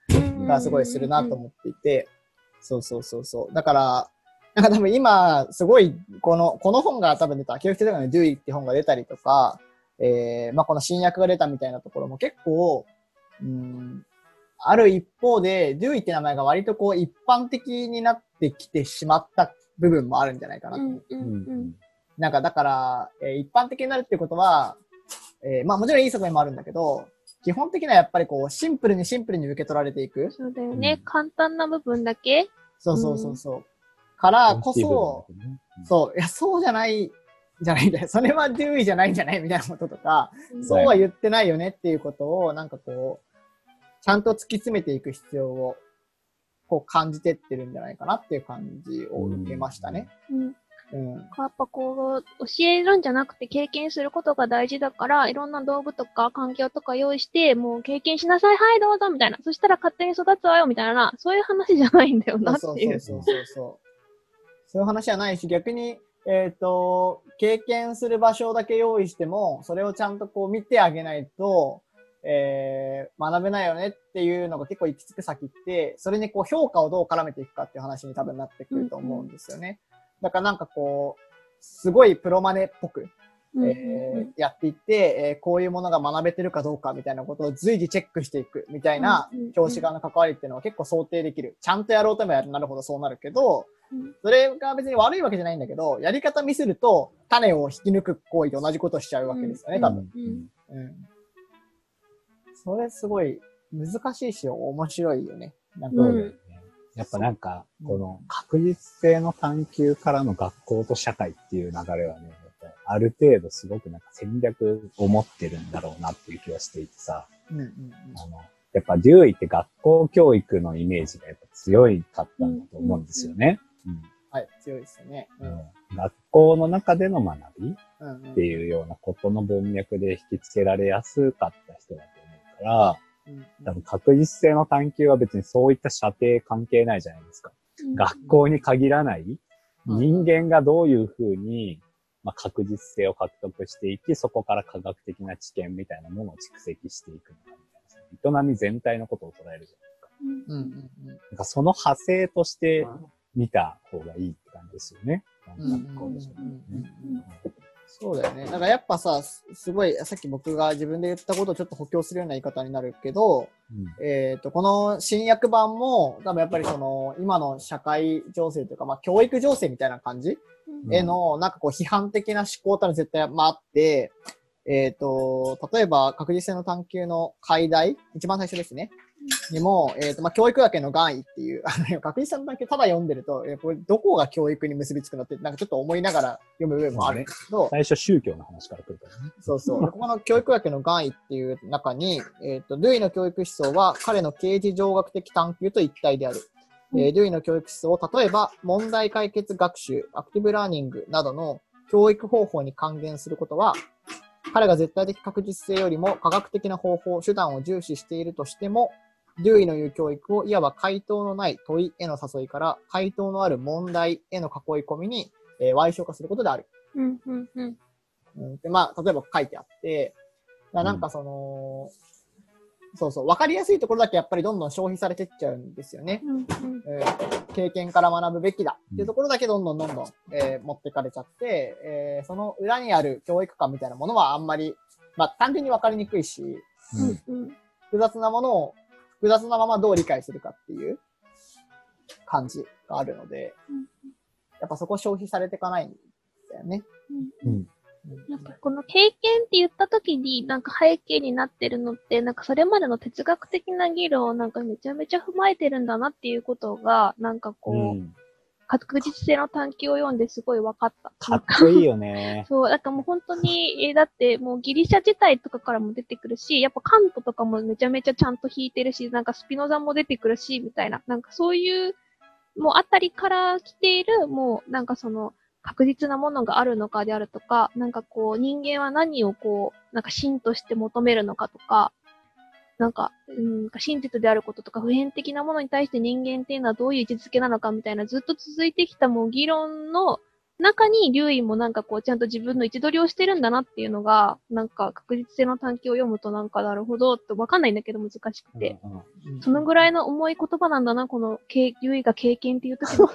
がすごいするなと思っていて、そうそうそうそう。だから、なんか多分今、すごい、この、この本が多分出た、教育哲学のデュイって本が出たりとか、えー、まあこの新薬が出たみたいなところも結構、うん、ある一方で、デュイって名前が割とこう一般的になってきてしまった部分もあるんじゃないかなと。うんうんうん。うんなんかだから、えー一般的になるっていうことは、えーまあもちろんいい側面もあるんだけど、基本的にはやっぱりこう、シンプルにシンプルに受け取られていく。そうだよね、うん。簡単な部分だけ。そうそうそうそう。からこそ、なね。そう、いや、そうじゃない、じゃないんだよ。それはデューイじゃないんじゃないみたいなこととか、うんそうは言ってないよねっていうことを、なんかこう、ちゃんと突き詰めていく必要を、こう感じてってるんじゃないかなっていう感じを受けましたね。うんうん。やっぱこう、教えるんじゃなくて経験することが大事だから、いろんな道具とか環境とか用意して、もう経験しなさい、はい、どうぞ、みたいな。そしたら勝手に育つわよ、みたいな。そういう話じゃないんだよなってそういう。そうそうそうそう。そういう話はないし、逆に、えっ、と、経験する場所だけ用意しても、それをちゃんとこう見てあげないと、えー、学べないよねっていうのが結構行き着く先って、それにこう評価をどう絡めていくかっていう話に多分なってくると思うんですよね。だからなんかこう、すごいプロマネっぽく、えーやっていって、えーこういうものが学べてるかどうかみたいなことを随時チェックしていくみたいな教師側の関わりっていうのは結構想定できる。ちゃんとやろうともやるなるほどそうなるけど、うんそれが別に悪いわけじゃないんだけど、やり方ミスると種を引き抜く行為と同じことをしちゃうわけですよね、うん多分。うんうん。それすごい難しいし面白いよね。なんか、うん。やっぱなんか、この確実性の探求からの学校と社会っていう流れはね、ある程度すごくなんか戦略を持ってるんだろうなっていう気がしていてさ、うんうんあの、やっぱデューイって学校教育のイメージがやっぱ強いかったんだと思うんですよね。うん。はい、強いですよね。うん。うん。学校の中での学びうんうん。っていうようなことの文脈で引きつけられやすかった人だと思うから、うん多分確実性の探求は別にそういった射程関係ないじゃないですか。うん学校に限らない。うん。人間がどういうふうに、まあ、確実性を獲得していき、そこから科学的な知見みたいなものを蓄積していくみたいな、営み全体のことを捉えるじゃないですか。うんうんうんうんなんかその派生として見た方がいいって感じですよね。そうだよね。だからやっぱさ、すすごい、さっき僕が自分で言ったことをちょっと補強するような言い方になるけど、うんえっ、と、この新訳版も、多分やっぱりその、今の社会情勢というか、まあ、教育情勢みたいな感じうんへの、なんかこう、批判的な思考ってのは絶対、まあ、あって、えっ、と、例えば、確実性の探求の解題、一番最初ですね。にも、えっ、と、まあ、教育学への願意っていう、あの、確実性の探求ただ読んでると、えこれどこが教育に結びつくのって、なんかちょっと思いながら読む部分もあるんですけど、最初宗教の話から来るからね。そうそう。で ここの教育学の願意っていう中に、えっ、と、ルイの教育思想は彼の刑事上学的探求と一体である。えールイの教育思想を例えば問題解決学習、アクティブラーニングなどの教育方法に還元することは、彼が絶対的確実性よりも科学的な方法、手段を重視しているとしても、ルイの言う教育をいわば回答のない問いへの誘いから回答のある問題への囲い込みに、えー、歪償化することである。うん、うん、うん。うん、で、まあ、例えば書いてあって、なんかその、そうそう、わかりやすいところだけやっぱりどんどん消費されてっちゃうんですよね。うん、うん。えー経験から学ぶべきだっていうところだけどんどんどんどん、えー持ってかれちゃって、えーその裏にある教育観みたいなものはあんまり、まあ単純にわかりにくいし、うん。複雑なものを複雑なままどう理解するかっていう感じがあるのでうん、やっぱそこ消費されていかないんだよね。うんうんなんかこの経験って言った時になんか背景になってるのって、なんかそれまでの哲学的な議論をなんかめちゃめちゃ踏まえてるんだなっていうことが、なんかこう、うん確実性の探求を読んですごい分かった。かっこいいよね。そう、なんかもう本当に、えーだってもうギリシャ自体とかからも出てくるし、やっぱカントとかもめちゃめちゃちゃんと弾いてるし、なんかスピノザも出てくるし、みたいな、なんかそういう、もうあたりから来ている、もうなんかその、確実なものがあるのかであるとか、なんかこう人間は何をこう、なんか真として求めるのかとか、なんか、うん、か真実であることとか普遍的なものに対して人間っていうのはどういう位置づけなのかみたいなずっと続いてきたもう議論の中に、劉意もなんかこう、ちゃんと自分の位置取りをしてるんだなっていうのが、なんか確実性の探求を読むとなんかなるほどってわかんないんだけど難しくて。うんうんそのぐらいの重い言葉なんだな、この、け劉意が経験っていう時の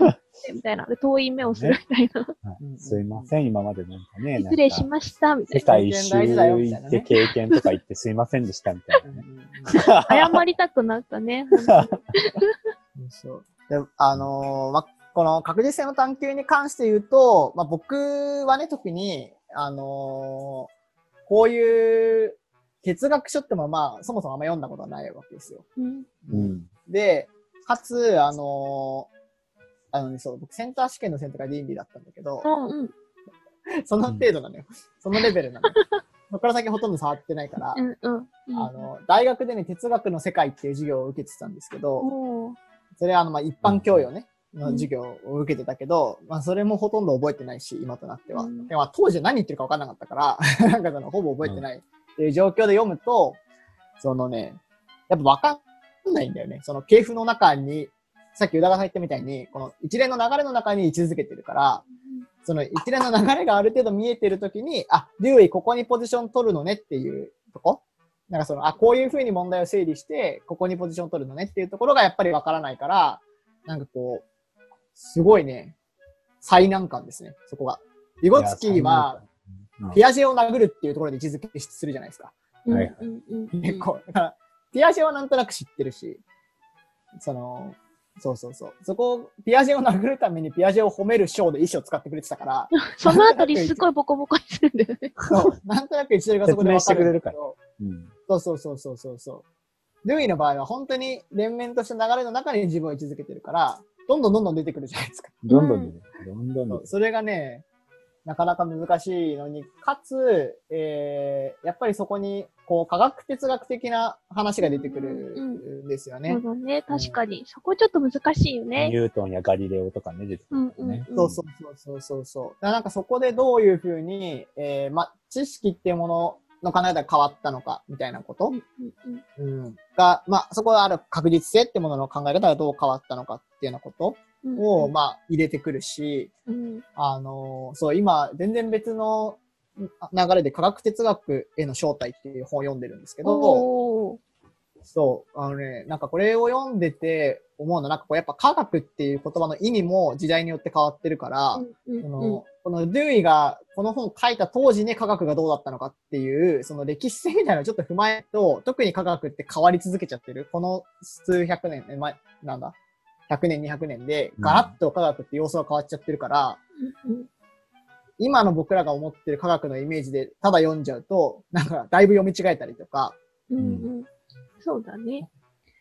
みたいな。で、遠い目をするみたいな。はいすいません、今までなんかね。失礼しす。ました、みたい世な。界一周行って経験とか言ってすいませんでしたみたいなね。謝りたくなったね。そう。で、あのーま、この確実性の探求に関して言うと、まあ、僕はね、特に、あのーこういう哲学書ってもまあ、そもそもあんま読んだことはないわけですよ。うんうん。で、かつ、あのーあのね、そう、僕センター試験の選択が倫理だったんだけど、うんうん。その程度なのよ。そのレベルなのよ。そこから先ほとんど触ってないから、うんうん。あの、大学でね、哲学の世界っていう授業を受けてたんですけど、それはあの、まあ、一般教養ね、の授業を受けてたけど、まあ、それもほとんど覚えてないし、今となっては。うん。でまあ、当時は何言ってるか分かんなかったから、なんかその、ほぼ覚えてない。っていう状況で読むと、そのね、やっぱ分かんないんだよね。その系譜の中に、さっき宇田川さん言ったみたいに、この一連の流れの中に位置づけてるから、その一連の流れがある程度見えてるときに、あ、デューイここにポジション取るのねっていうとこ？なんかその、あ、こういう風に問題を整理して、ここにポジション取るのねっていうところがやっぱりわからないから、なんかこう、すごいね、最難関ですね、そこが。ビゴツキーは、うん、ピアジェを殴るっていうところで位置づけするじゃないですか。結構。だから、ピアジェはなんとなく知ってるし、その、そうそうそう。そこを、ピアジェを殴るためにピアジェを褒める章で衣装を使ってくれてたから、そのあたりすごいボコボコにするんだよね。そうなんとなく一例がそこで分かるんだけ説ど、うん。そうそうそうそうそうそう。ルイの場合は本当に連綿とした流れの中に自分を位置づけてるから、どんどんどんどん出てくるじゃないですか。どんどん出てくる、どんどん出てくるそれがね、なかなか難しいのに、かつ、えー、やっぱりそこに、こう、科学哲学的な話が出てくるんですよね。そうだね、確かに。そこちょっと難しいよね。ニュートンやガリレオとかね、出てくうんうんるね。うん。そうそうそうそうそうなんかそこでどういうふうに、えー、ま、知識っていうものの考え方が変わったのか、みたいなこと？うんうんうん。が、まあ、そこはある確実性ってものの考え方がどう変わったのかっていうようなこと？うんを、まあ、入れてくるし、うん。あのーそう、今、全然別の流れで科学哲学への正体っていう本を読んでるんですけど、そう、あのね、なんかこれを読んでて思うの。なんかこう、やっぱ科学っていう言葉の意味も時代によって変わってるから、うんそのこのデューイがこの本を書いた当時に科学がどうだったのかっていう、その歴史性みたいなのをちょっと踏まえると、特に科学って変わり続けちゃってる。この数百年、え前、なんだ ?100 年、200年で、ガラッと科学って様子が変わっちゃってるから、うん今の僕らが思ってる科学のイメージでただ読んじゃうと、なんかだいぶ読み違えたりとか、うんうんそうだね。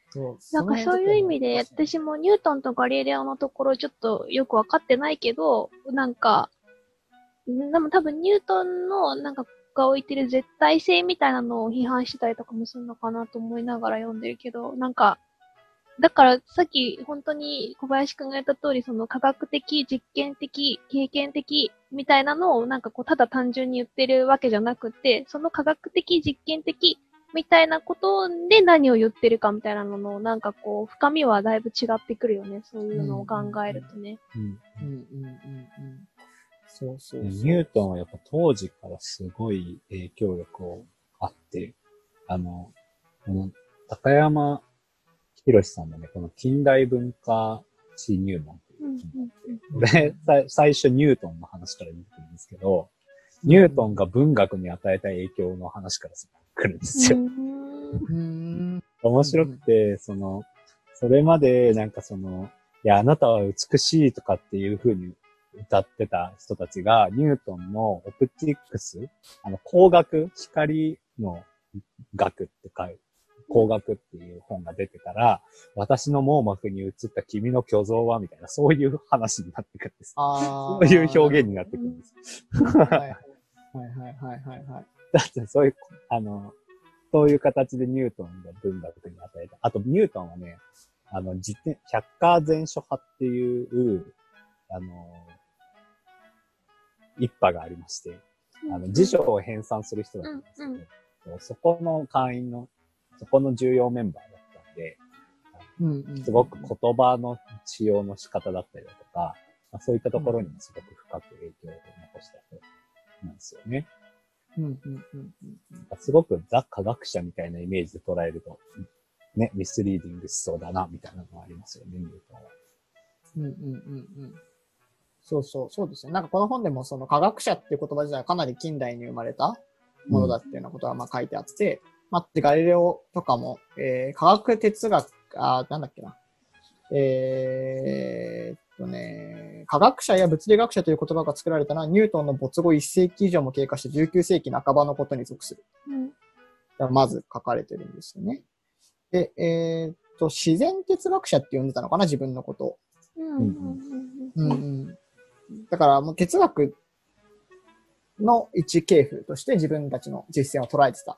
そうなんかそういう意味で、私もニュートンとガリレオのところちょっとよくわかってないけど、なんか、んでも多分ニュートンのなんかが置いてる絶対性みたいなのを批判してたりとかもするのかなと思いながら読んでるけど、なんか、だからさっき本当に小林くんが言った通り、その科学的、実験的、経験的みたいなのをなんかこうただ単純に言ってるわけじゃなくて、その科学的、実験的みたいなことで何を言ってるかみたいなのの、なんかこう、深みはだいぶ違ってくるよね。そういうのを考えるとね。うん。うん。うん。うん。うん。そうそう。ニュートンはやっぱ当時からすごい影響力をあって、あの、この高山博さんのね、この近代文化史入門っていう本があって、最初ニュートンの話から出てくるんですけど、ニュートンが文学に与えた影響の話から来るんですよ。面白くて、その、それまでなんかその、いや、あなたは美しいとかっていう風に歌ってた人たちが、ニュートンのオプティックス、あの、光学、光の学って書いて、光学っていう本が出てたら、私の網膜に映った君の虚像はみたいな、そういう話になってくるんです。あそういう表現になってくるんです。現。はいはいはいはいはいはい。だってそういう、あの、そういう形でニュートンが文学に与えた。あと、ニュートンはね、あの、百科全書派っていう、あの、一派がありまして、あの、辞書を編纂する人だったんですけど、うんそこの会員の、そこの重要メンバーだったんで、うんうんすごく言葉の使用の仕方だったりだとか、まあ、そういったところにもすごく深く影響を残した人なんですよね。うんうんうんうんすごくザ科学者みたいなイメージで捉えると、ね、ミスリーディングしそうだな、みたいなのがありますよね、ニュートンは。うんうんうんうん。そうそう、そうですね。なんかこの本でもその科学者っていう言葉自体はかなり近代に生まれたものだっていうようなことがまあ書いてあって、まあ、でガリレオとかも、えー、科学哲学、あーなんだっけな。えーっとね、科学者や物理学者という言葉が作られたのはニュートンの没後1世紀以上も経過して19世紀半ばのことに属する。うんがまず書かれてるんですよね。で、えーっと、自然哲学者って呼んでたのかな、自分のことを。うんうんうんうん。だからもう哲学の一系譜として自分たちの実践を捉えてた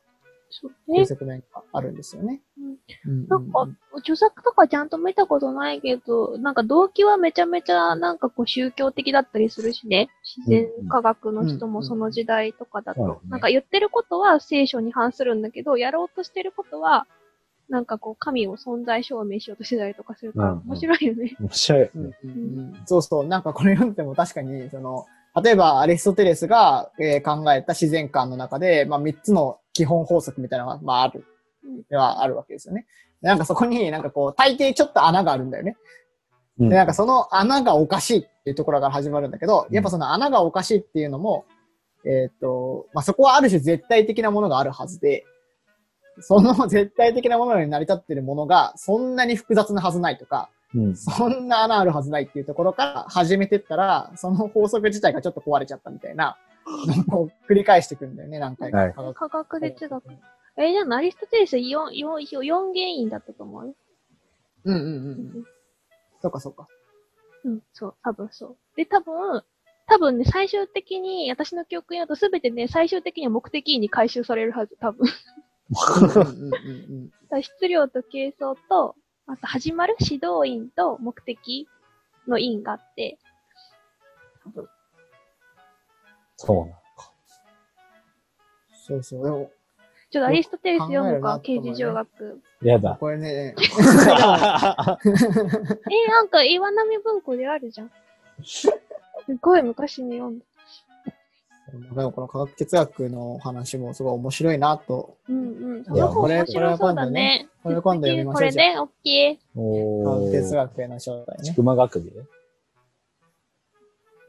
そうというね。側面があるんですよね。うんうんなんか、著作とかちゃんと見たことないけど、なんか動機はめちゃめちゃなんかこう宗教的だったりするしね。自然科学の人もその時代とかだと。なんか言ってることは聖書に反するんだけど、やろうとしてることは、なんかこう神を存在証明しようとしてたりとかするから、うんうん面白いよね。面白いようんね。うんうんそうそう。なんかこれ読んでも確かに、その、例えばアリストテレスが、えー考えた自然観の中で、まあ3つの基本法則みたいなのが、まああるうん。ではあるわけですよね。でなんかそこになんかこう、大抵ちょっと穴があるんだよね。うんで、なんかその穴がおかしいっていうところから始まるんだけど、うんやっぱその穴がおかしいっていうのも、えーっと、まあ、そこはある種絶対的なものがあるはずで、その絶対的なものに成り立っているものがそんなに複雑なはずないとか、うん。そんな穴あるはずないっていうところから始めてったら、その法則自体がちょっと壊れちゃったみたいな、こう繰り返していくんだよね、何回か。はい科学哲学。え、じゃあアリストテレス4、4、4原因だったと思う？よ。うんうんうんうん。そうかそうか。うん、そう、多分そう。で、多分、多分ね、最終的に、私の記憶によるとすべてね、最終的には目的に回収されるはず、多分。だかうんうんうんうんら質量と形相と、あと始まる指導員と目的の因があって、そうなのか。そうそう。でも、ちょっとアリストテレス読むか、刑事上学。やだ。これね、え、なんか岩波文庫であるじゃん。すごい昔に読んだ。でもこの科学哲学の話もすごい面白いなと。うんうん。これ面白そうだね。これ今度読みましょう。これね、オッケー。お科学哲ー。学への招待ね。ちくま学芸？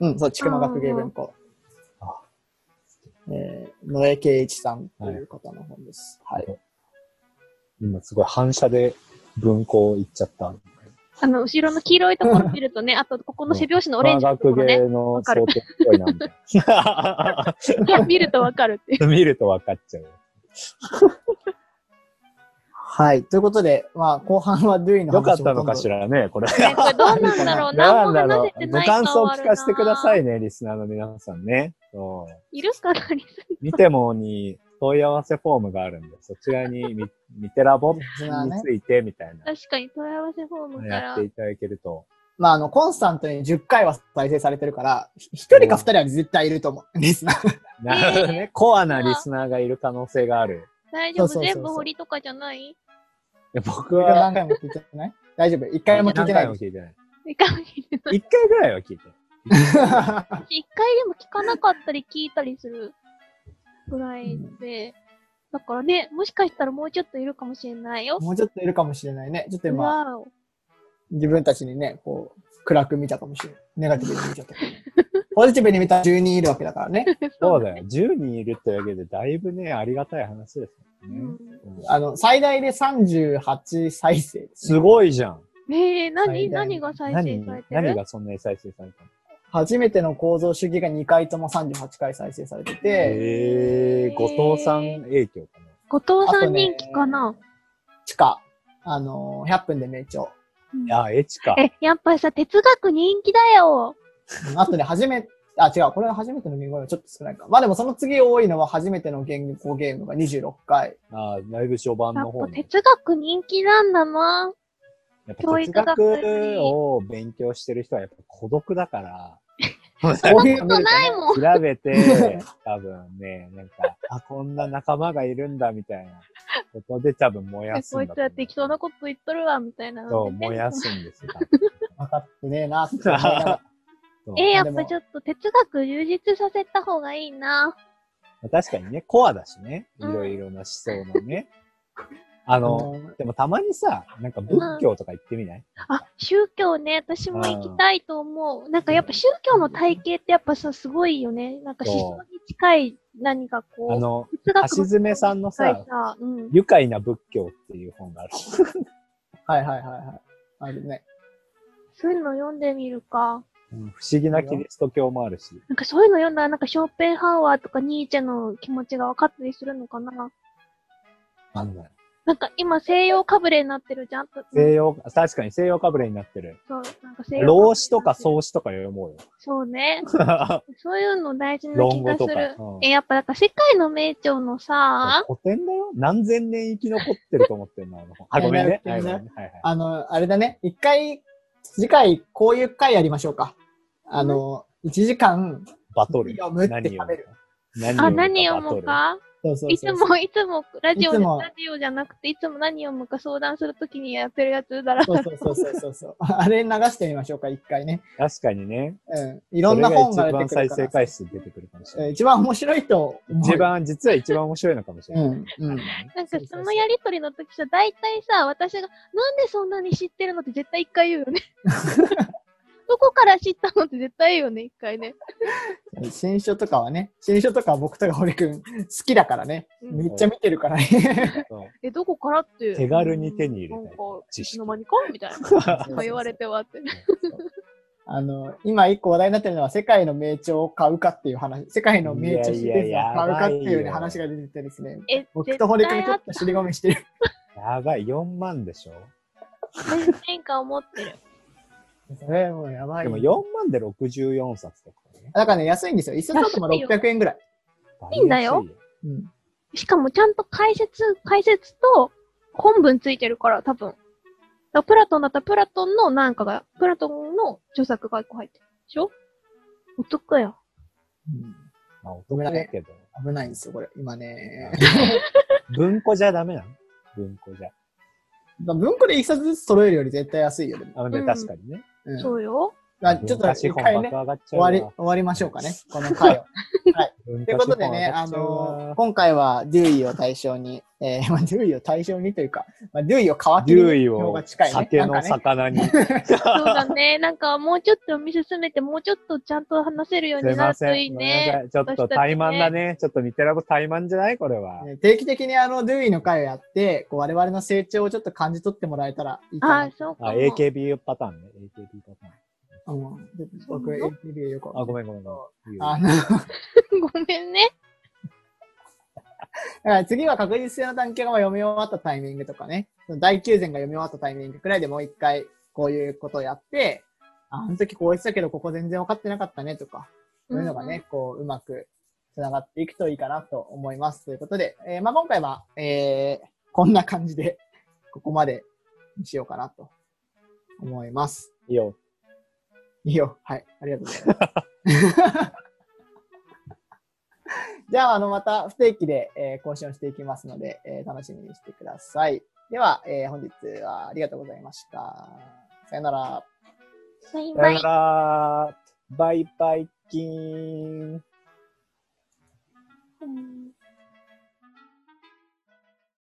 うん、そう、ちくま学芸文庫。あえー、野江圭一さんという方の本です。はい。今すごい反射で文庫行っちゃった。あの、後ろの黄色いところ見るとね、あと、ここの背拍子のオレンジのところね。学芸のわかる相当っぽいや、見るとわかるっていう。な。見ると分かっちゃう。はい。ということで、まあ、後半はドゥイの話よかったのかしら。らね、これ。ねこれどうなんだろう？な何もんだろう。話せてないご感想を聞かせてください。いね、リスナーの皆さんね。そういるかなリス見てもに問い合わせフォームがあるんで、そちらにミミテラボについてみたいな、確かに問い合わせフォームからやって。いただけると。まあ、あの、コンスタントに10回は再生されてるから、ひ一人か二人は絶対いると思う。リスナー。なるほどね。コアなリスナーがいる可能性がある。大丈夫？全部堀とかじゃない？いや僕は何回も聞いてない？大丈夫？一回も聞いてない何回も。聞いてない。一回も聞いてない一回ぐらいは聞いてる。一回でも聞かなかったり聞いたりするぐらいで。だからね、もしかしたらもうちょっといるかもしれないよ。もうちょっといるかもしれないね。ちょっと今。自分たちにね、こう、暗く見たかもしれない。ネガティブに見ちゃった。ポジティブに見たら10人いるわけだからね。そうだよ。10人いるってだけで、だいぶね、ありがたい話ですよね。うんうんあの、最大で38再生です、すね。ごいじゃん。ねえ、何、何が再何生されて何るがそんなに再生されたの？初めての構造主義が2回とも38回再生されてて、えー、後藤さん影響かな。後藤さん人気かな、地下、あのー、100分で名著。うんいや、エチか。え、やっぱりさ、哲学人気だよ。うんあとね、初め、あ、違う、これは初めての言語がちょっと少ないか。まあでもその次多いのは初めての言語ゲームが26回。あーだいぶ序盤やっぱの方ね。哲学人気なんだな。やっぱ教哲育学学を勉強してる人はやっぱ孤独だから、こういうのないもん。調べて、多分ね、なんか、あ、こんな仲間がいるんだみたいなことで多分燃やすんだ。こいつは適当なこと言っとるわ、みたいなそう、燃やすんですよ。多分分かってねえなって えー、やっぱちょっと哲学充実させた方がいいな。確かにね、コアだしね。いうんろいろな思想のね。あの、でもたまにさ、なんか仏教とか行ってみない、あ、宗教ね、私も行きたいと思う。なんかやっぱ宗教の体系ってやっぱさ、すごいよね。なんか思想に近い何かこう。あの、橋爪さんのさうん。愉快な仏教っていう本がある。はいはいはいはい。あるね。そういうの読んでみるか。うん不思議なキリスト教もあるし。なんかそういうの読んだらなんかショーペンハウアーとかニーチェの気持ちが分かったりするのかな。なんだよなんか今西洋かぶれになってるじゃん。西洋、確かに西洋かぶれになってる。そう、なんか西洋。老子とか創子とか読もうよ。そうね。そういうの大事な気論語とか。がする。うんえ、やっぱなんか世界の名著のさ、古典だよ？何千年生き残ってると思ってんの？あの本 あ、ごめんね。あの、あれだね。一回、次回こういう回やりましょうか。あの、1時間、バトル。読むって食べる？何あ、何読バトルむか？そうそうそういつも、いつも、ラジオラジオじゃなくて、いつも何読むか相談するときにやってるやつだら。そうそうそうそうそうそう。あれ流してみましょうか、一回ね。確かにね。うん。いろんな本が出てくる一番再生回数出てくるかもしれない。うん一番面白いと思う。一番、実は一番面白いのかもしれない。うんうんなんかそのやりとりの時さ、大体さ、私が、なんでそんなに知ってるのって絶対一回言うよね。どこから知ったのって絶対言うよね、一回ね。新書とかはね、新書とかは僕とか堀くん好きだからね。うんめっちゃ見てるからね。え、どこからって。手軽に手に入れたいなんか、い知識つの間にか？みたいな。今言われてはって。あの、今一個話題になってるのは世界の名著を買うかっていう話、世界の名著シリーズを買うかっていう、ね、いやいややばいよ話が出ててですね。え、僕と堀くんちょっと尻込みしてる。やばい、4万でしょ絶対変化を持ってる。それもうやばい。でも4万で64冊とかね。だからね、安いんですよ。一冊あっても600円ぐらい。いいんだようん。しかもちゃんと解説、解説と本文ついてるから、多分。だからプラトンだったらプラトンのなんかが、プラトンの著作が一個入ってる。でしょ？お得よ。うんまあ、お得だけど。危ないんですよ、これ。今ね。文庫じゃダメなの？文庫じゃ。文庫で一冊ずつ揃えるより絶対安いよ、でも。あ、でうん確かにね。うんそうよ。まあ、ちょっと一回ね、終わり、終わりましょうかね、この回を。はい。ということでね、あのー、今回はデューイを対象に、えー、まあ、デューイを対象にというか、まあ、デューイを皮切りに方が近いね。酒の魚に。そうだね。なんかもうちょっと見進めて、もうちょっとちゃんと話せるようになるといいね。ちょっと怠慢だね。ちょっとミテラボ怠慢じゃないこれは。定期的にあの、デューイの回をやって、こう我々の成長をちょっと感じ取ってもらえたらいいかな。あ、そうか。AKB パターンね。AKB パターン。あの、僕、AKB よくあ、ごめんごめんごめん。あのごめんね。だから次は確実性の探検が読み終わったタイミングとかね、大宮前が読み終わったタイミングくらいでもう一回こういうことをやって、あの時こう言ってたけどここ全然分かってなかったねとか、そういうのがね、こううまく繋がっていくといいかなと思います。ということで、えー、まあ今回は、えー、こんな感じで、ここまでにしようかなと思います。いいよ。いいよ。はい。ありがとうございます。じゃあ、あの、また不定期で、えー、更新をしていきますので、えー、楽しみにしてください。では、えー、本日はありがとうございました。さよなら。バイバイ。さよなら。バイバイキーン。うん